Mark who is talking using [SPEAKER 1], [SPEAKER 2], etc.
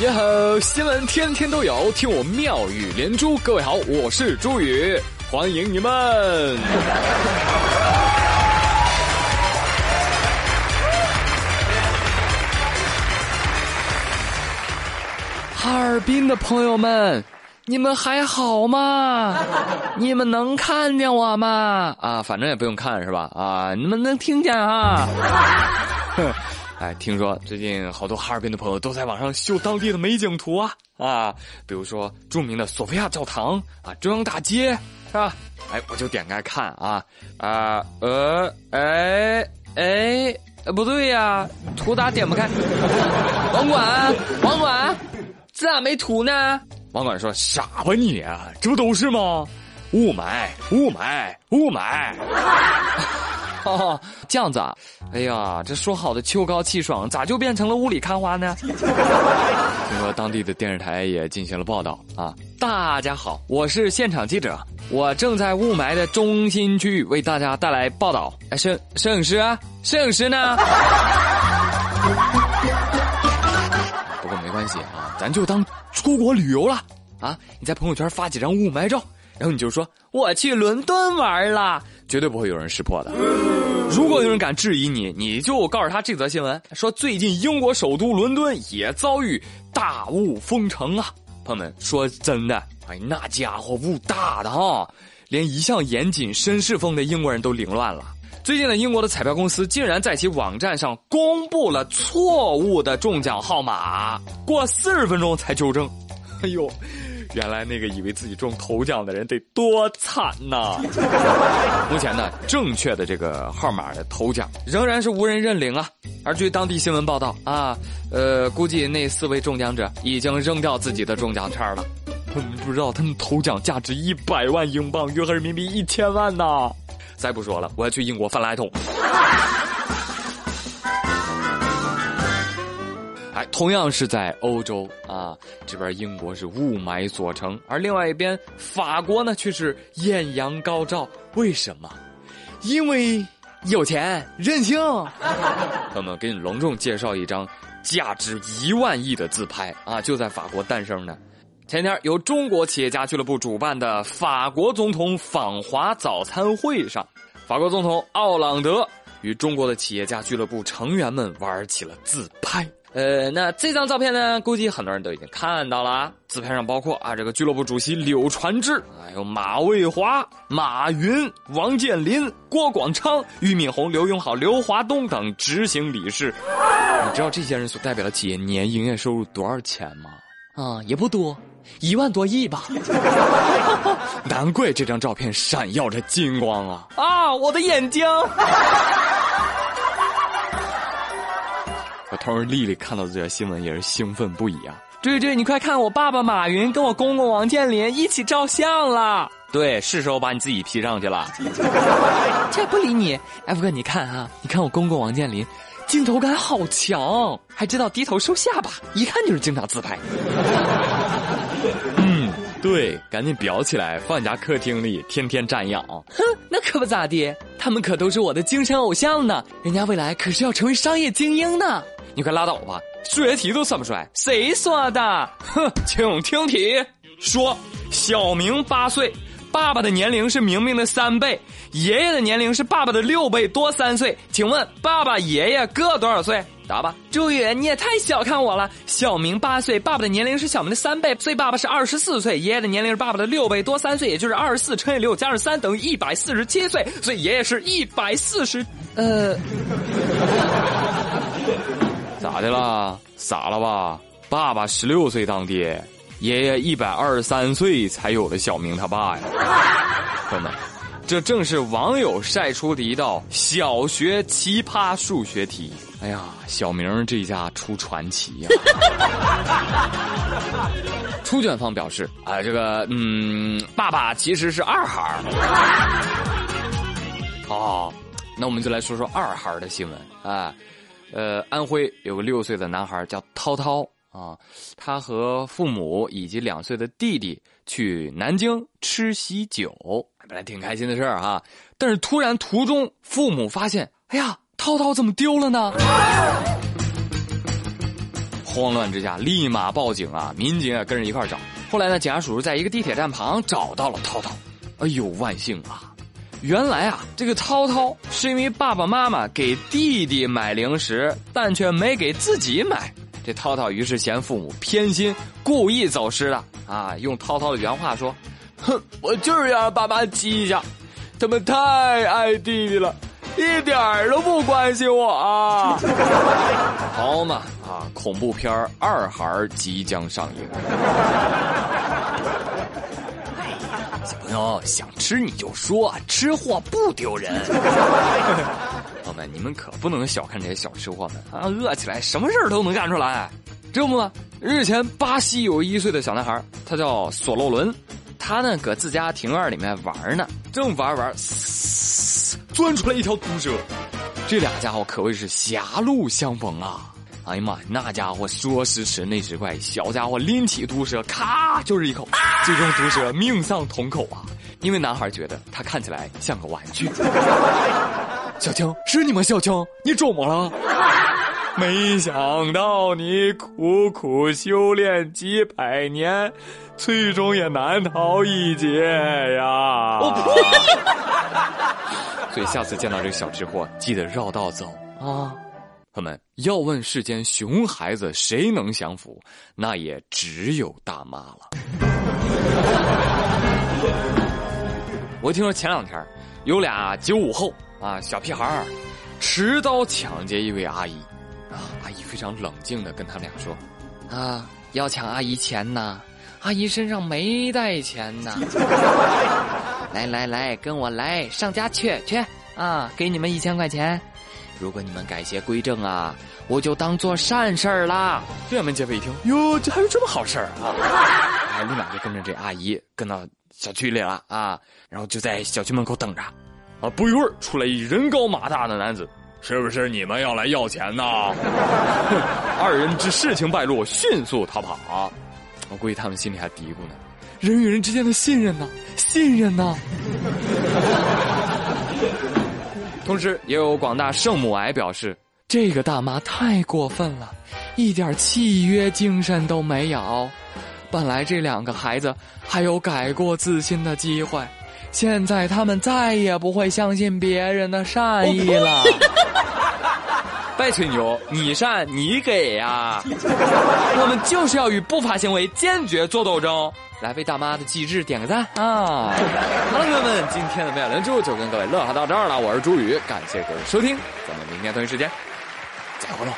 [SPEAKER 1] 耶吼！新闻天天都有，听我妙语连珠。各位好，我是朱宇，欢迎你们。哈尔滨的朋友们，你们还好吗？你们能看见我吗？啊，反正也不用看是吧？啊，你们能听见啊？哎，听说最近好多哈尔滨的朋友都在网上秀当地的美景图啊啊，比如说著名的索菲亚教堂啊，中央大街是吧？哎，我就点开看啊啊呃哎哎，不对呀，图咋点不开？网管网管，这咋没图呢？网管说傻吧你，这不都是吗？雾霾雾霾雾霾。哦，这样子啊！哎呀，这说好的秋高气爽，咋就变成了雾里看花呢？听说当地的电视台也进行了报道啊！大家好，我是现场记者，我正在雾霾的中心区域为大家带来报道。哎，摄摄影师啊，摄影师呢？不过没关系啊，咱就当出国旅游了啊！你在朋友圈发几张雾霾照，然后你就说我去伦敦玩了。绝对不会有人识破的。如果有人敢质疑你，你就告诉他这则新闻：说最近英国首都伦敦也遭遇大雾封城啊！朋友们，说真的，哎，那家伙雾大的哈，连一向严谨绅士风的英国人都凌乱了。最近呢，英国的彩票公司竟然在其网站上公布了错误的中奖号码，过四十分钟才纠正。哎呦！原来那个以为自己中头奖的人得多惨呐！目前呢，正确的这个号码的头奖仍然是无人认领啊。而据当地新闻报道啊，呃，估计那四位中奖者已经扔掉自己的中奖券了。不知道他们头奖价值一百万英镑，约合人民币一千万呐！再不说了，我要去英国翻垃圾桶。同样是在欧洲啊，这边英国是雾霾所成，而另外一边法国呢却是艳阳高照。为什么？因为有钱任性。那么给你隆重介绍一张价值一万亿的自拍啊，就在法国诞生的。前天由中国企业家俱乐部主办的法国总统访华早餐会上，法国总统奥朗德与中国的企业家俱乐部成员们玩起了自拍。呃，那这张照片呢？估计很多人都已经看到了。自拍上包括啊，这个俱乐部主席柳传志，还有马卫华、马云、王健林、郭广昌、俞敏洪、刘永好、刘华东等执行理事。你知道这些人所代表的企业年营业收入多少钱吗？啊，也不多，一万多亿吧。难怪这张照片闪耀着金光啊！啊，我的眼睛。我同事丽丽看到这条新闻也是兴奋不已啊！追追，你快看，我爸爸马云跟我公公王健林一起照相了。对，是时候把你自己 P 上去了。这不理你，F 哥，你看啊，你看我公公王健林，镜头感好强，还知道低头收下巴，一看就是经常自拍。嗯，对，赶紧裱起来，放你家客厅里，天天瞻仰。哼，那可不咋地，他们可都是我的精神偶像呢，人家未来可是要成为商业精英呢。你快拉倒吧，数学题都算不出来，谁说的？哼，请听题，说小明八岁，爸爸的年龄是明明的三倍，爷爷的年龄是爸爸的六倍多三岁，请问爸爸爷爷各多少岁？答吧，朱宇，你也太小看我了。小明八岁，爸爸的年龄是小明的三倍，所以爸爸是二十四岁，爷爷的年龄是爸爸的六倍多三岁，也就是二十四乘以六加上三等于一百四十七岁，所以爷爷是一百四十，呃。咋的了？傻了吧？爸爸十六岁当爹，爷爷一百二十三岁才有了小明他爸呀！朋友们，这正是网友晒出的一道小学奇葩数学题。哎呀，小明这一家出传奇呀！出卷方表示啊，这个嗯，爸爸其实是二孩儿。哦，那我们就来说说二孩的新闻啊。呃，安徽有个六岁的男孩叫涛涛啊，他和父母以及两岁的弟弟去南京吃喜酒，本来挺开心的事儿哈。但是突然途中，父母发现，哎呀，涛涛怎么丢了呢？慌乱之下立马报警啊！民警也跟着一块找。后来呢，警察叔叔在一个地铁站旁找到了涛涛。哎呦，万幸啊！原来啊，这个涛涛是因为爸爸妈妈给弟弟买零食，但却没给自己买。这涛涛于是嫌父母偏心，故意走失了啊！用涛涛的原话说：“哼，我就是要让爸妈急一下，他们太爱弟弟了。”一点都不关心我啊！好嘛啊！恐怖片二孩即将上映。小朋友想吃你就说，吃货不丢人。朋友们，你们可不能小看这些小吃货们啊！饿起来什么事儿都能干出来。这不嘛，日前巴西有一岁的小男孩，他叫索洛伦，他呢搁自家庭院里面玩呢，正玩玩。钻出来一条毒蛇，这俩家伙可谓是狭路相逢啊！哎呀妈，那家伙说时迟那时快，小家伙拎起毒蛇，咔就是一口，最终毒蛇命丧瞳口啊！因为男孩觉得他看起来像个玩具。小青是你吗？小青，你肿么了？没想到你苦苦修炼几百年，最终也难逃一劫呀！所以下次见到这个小吃货，记得绕道走啊！朋友们，要问世间熊孩子谁能降服，那也只有大妈了。我听说前两天有俩九五后啊小屁孩儿持刀抢劫一位阿姨，啊阿姨非常冷静的跟他们俩说：“啊要抢阿姨钱呐，阿姨身上没带钱呐。”来来来，跟我来上家去去啊！给你们一千块钱，如果你们改邪归正啊，我就当做善事儿啦。这门劫匪一听，哟，这还有这么好事儿啊！哎，立马就跟着这阿姨跟到小区里了啊，然后就在小区门口等着。啊，不一会儿出来一人高马大的男子，是不是你们要来要钱呢？二人之事情败露，迅速逃跑。我估计他们心里还嘀咕呢。人与人之间的信任呢？信任呢？同时，也有广大圣母癌表示，这个大妈太过分了，一点契约精神都没有。本来这两个孩子还有改过自新的机会，现在他们再也不会相信别人的善意了。别吹牛，你善你给呀！我们就是要与不法行为坚决做斗争。来为大妈的机智点个赞啊！好了，朋友们，今天的《妙亚连珠》就跟各位乐呵到这儿了。我是朱宇，感谢各位收听，咱们明天同一时间再会喽。